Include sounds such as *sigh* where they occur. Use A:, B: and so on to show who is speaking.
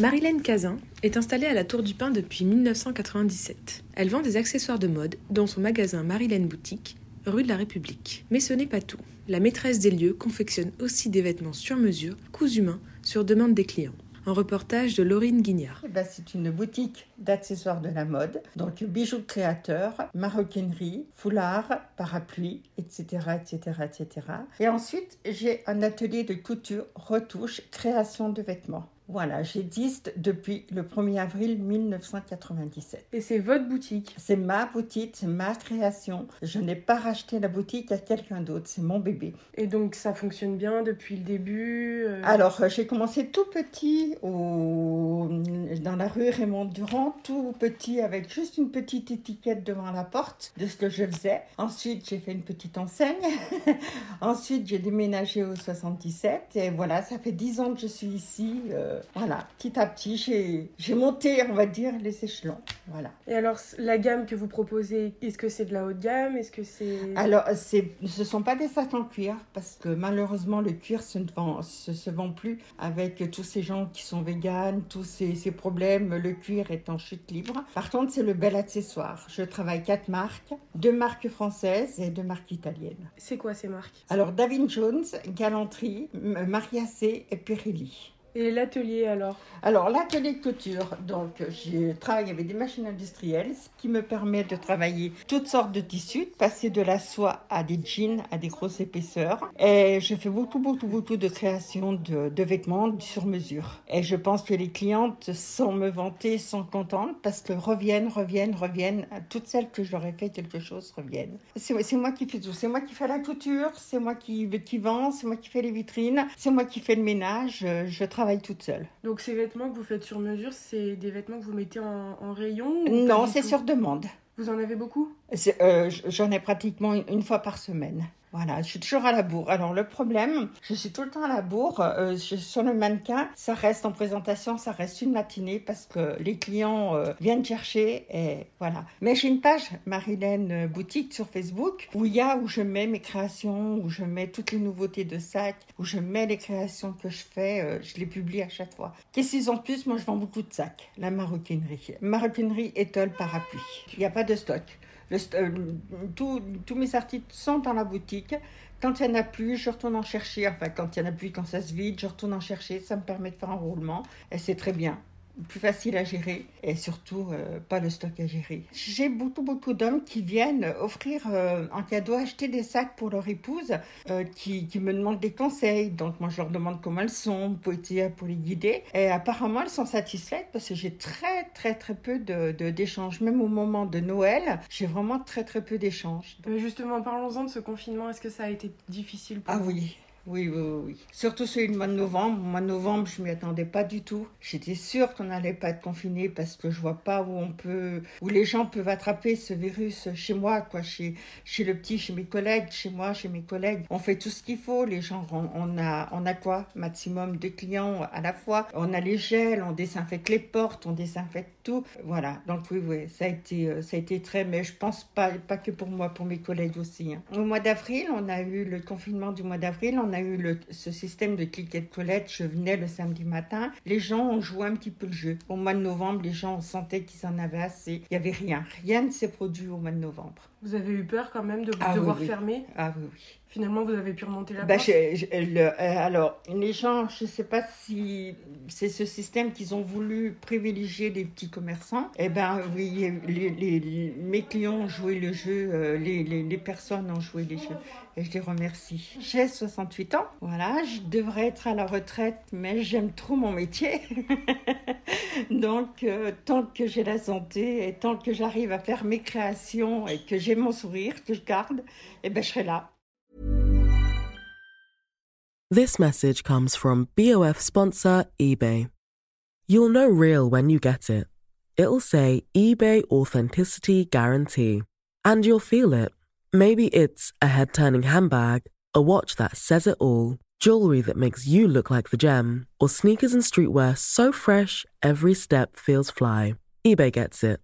A: Marilène Cazin est installée à la Tour du Pin depuis 1997. Elle vend des accessoires de mode dans son magasin Marilène Boutique, rue de la République. Mais ce n'est pas tout. La maîtresse des lieux confectionne aussi des vêtements sur mesure, cousus main, sur demande des clients. Un reportage de Laurine Guignard.
B: Eh ben, c'est une boutique d'accessoires de la mode, donc bijoux créateurs, maroquinerie, foulards, parapluies, etc., etc., etc. Et ensuite, j'ai un atelier de couture, retouche, création de vêtements. Voilà, j'existe depuis le 1er avril 1997.
A: Et c'est votre boutique
B: C'est ma boutique, c'est ma création. Je n'ai pas racheté la boutique à quelqu'un d'autre, c'est mon bébé.
A: Et donc ça fonctionne bien depuis le début euh?
B: Alors, euh, j'ai commencé tout petit au... dans la rue Raymond Durand, tout petit avec juste une petite étiquette devant la porte de ce que je faisais. Ensuite, j'ai fait une petite enseigne. *laughs* Ensuite, j'ai déménagé au 77 et voilà, ça fait 10 ans que je suis ici. euh, voilà, petit à petit, j'ai monté, on va dire, les échelons. Voilà.
A: Et alors la gamme que vous proposez, est-ce que c'est de la haute gamme? Est-ce que c'est...
B: Alors, c'est- ce ne sont pas des sacs en cuir, parce que malheureusement, le cuir se ne vend, se, se vend plus avec tous ces gens qui sont véganes, tous ces, ces problèmes, le cuir est en chute libre. Par contre, c'est le bel accessoire. Je travaille quatre marques, deux marques françaises et deux marques italiennes.
A: C'est quoi ces marques?
B: Alors, David Jones, Galanterie, M- Mariacé et Pirelli.
A: Et l'atelier alors?
B: Alors, l'atelier de couture, donc je travaille avec des machines industrielles, ce qui me permet de travailler toutes sortes de tissus, de passer de la soie à des jeans, à des grosses épaisseurs. Et je fais beaucoup, beaucoup, beaucoup de création de, vêtements sur mesure. Et je pense que les clientes, sans me vanter, sont contentes parce que reviennent, reviennent, reviennent. Toutes celles que ai fait quelque chose reviennent. C'est moi qui fais tout. C'est moi qui fais la couture, c'est moi qui, qui vends, c'est moi qui fais les vitrines, c'est moi qui fais le ménage. Je, je travaille toute seule.
A: Donc ces vêtements que vous faites sur mesure, c'est des vêtements que vous mettez en, en rayon ou
B: Non, c'est sur demande.
A: Vous en avez beaucoup
B: euh, J'en ai pratiquement une, fois par semaine. Voilà, je suis toujours à la bourre. Alors le problème, je suis tout le temps à la bourre. Euh, sur le mannequin, ça reste en présentation, ça reste une matinée parce que les clients euh, viennent chercher et voilà. Mais j'ai une page Marilène Boutique sur Facebook où il y a où je mets mes créations, où je mets toutes les nouveautés de sacs, où je mets les créations que je fais. je les publie à chaque fois. Qu'est-ce qu'ils ont plus? Moi, je vends beaucoup de sacs. La maroquinerie, maroquinerie, étole, parapluie. Il n'y a pas de stock. Le euh, tous- tous mes articles sont dans la boutique. Quand il n'y en a plus, je retourne en chercher. Enfin, quand il n'y en a plus, quand ça se vide, je retourne en chercher. Ça me permet de faire un roulement. Et c'est très bien. Plus facile à gérer et surtout euh, pas le stock à gérer. J'ai beaucoup, beaucoup d'hommes qui viennent offrir euh, en cadeau, acheter des sacs pour leur épouse, euh, qui, qui me demandent des conseils. Donc, moi, je leur demande comment elles sont pour, les guider. Et apparemment, elles sont satisfaites parce que j'ai très, très, très peu de- de- d'échanges. Même au moment de Noël, j'ai vraiment très, très peu d'échanges.
A: Mais justement, parlons-en de ce confinement. Est-ce que ça a été difficile pour
B: Ah
A: vous?
B: oui. Oui, oui, oui. Surtout celui du mois de novembre. Au mois de novembre, je m'y attendais pas du tout. J'étais sûre qu'on n'allait pas être confiné parce que je vois pas où on peut, où les gens peuvent attraper ce virus chez moi, quoi, chez, chez le petit, chez mes collègues, chez moi, chez mes collègues. On fait tout ce qu'il faut. Les gens, on, a, on a quoi? Maximum de clients à la fois. On a les gels, on désinfecte les portes, on désinfecte tout. Voilà. Donc oui, oui, ça a été, euh, ça a été très, mais je pense pas, pas que pour moi, pour mes collègues aussi. hein. Au mois d'avril, on a eu le confinement du mois d'avril. A eu ce système de collect. Je venais le samedi matin. Les gens ont joué un petit peu le jeu. Au mois de novembre, les gens on sentait qu'ils en avaient assez. Il y avait rien. Rien ne s'est produit au mois de novembre.
A: Vous avez eu peur quand même de
B: Ah oui,
A: devoir
B: oui.
A: fermer
B: Ah oui, oui.
A: finalement vous avez pu remonter la
B: bah,
A: barre
B: euh, Alors, les gens, je ne sais pas si c'est ce système qu'ils ont voulu privilégier les petits commerçants. Eh bien, oui, les, mes clients ont joué le jeu, euh, les, les, personnes ont joué les jeux. Et je les remercie. J'ai 68 ans, voilà, je devrais être à la retraite, mais j'aime trop mon métier. *laughs* Donc, euh, tant que j'ai la santé et tant que j'arrive à faire mes créations et que j'ai mon sourire, que je garde, eh ben, je serai là.
C: This message comes from BOF sponsor eBay. You'll know real when you get it. It'll say eBay Authenticity Guarantee. And you'll feel it. Maybe it's a head turning handbag, a watch that says it all, jewelry that makes you look like the gem, or sneakers and streetwear so fresh every step feels fly. eBay gets it.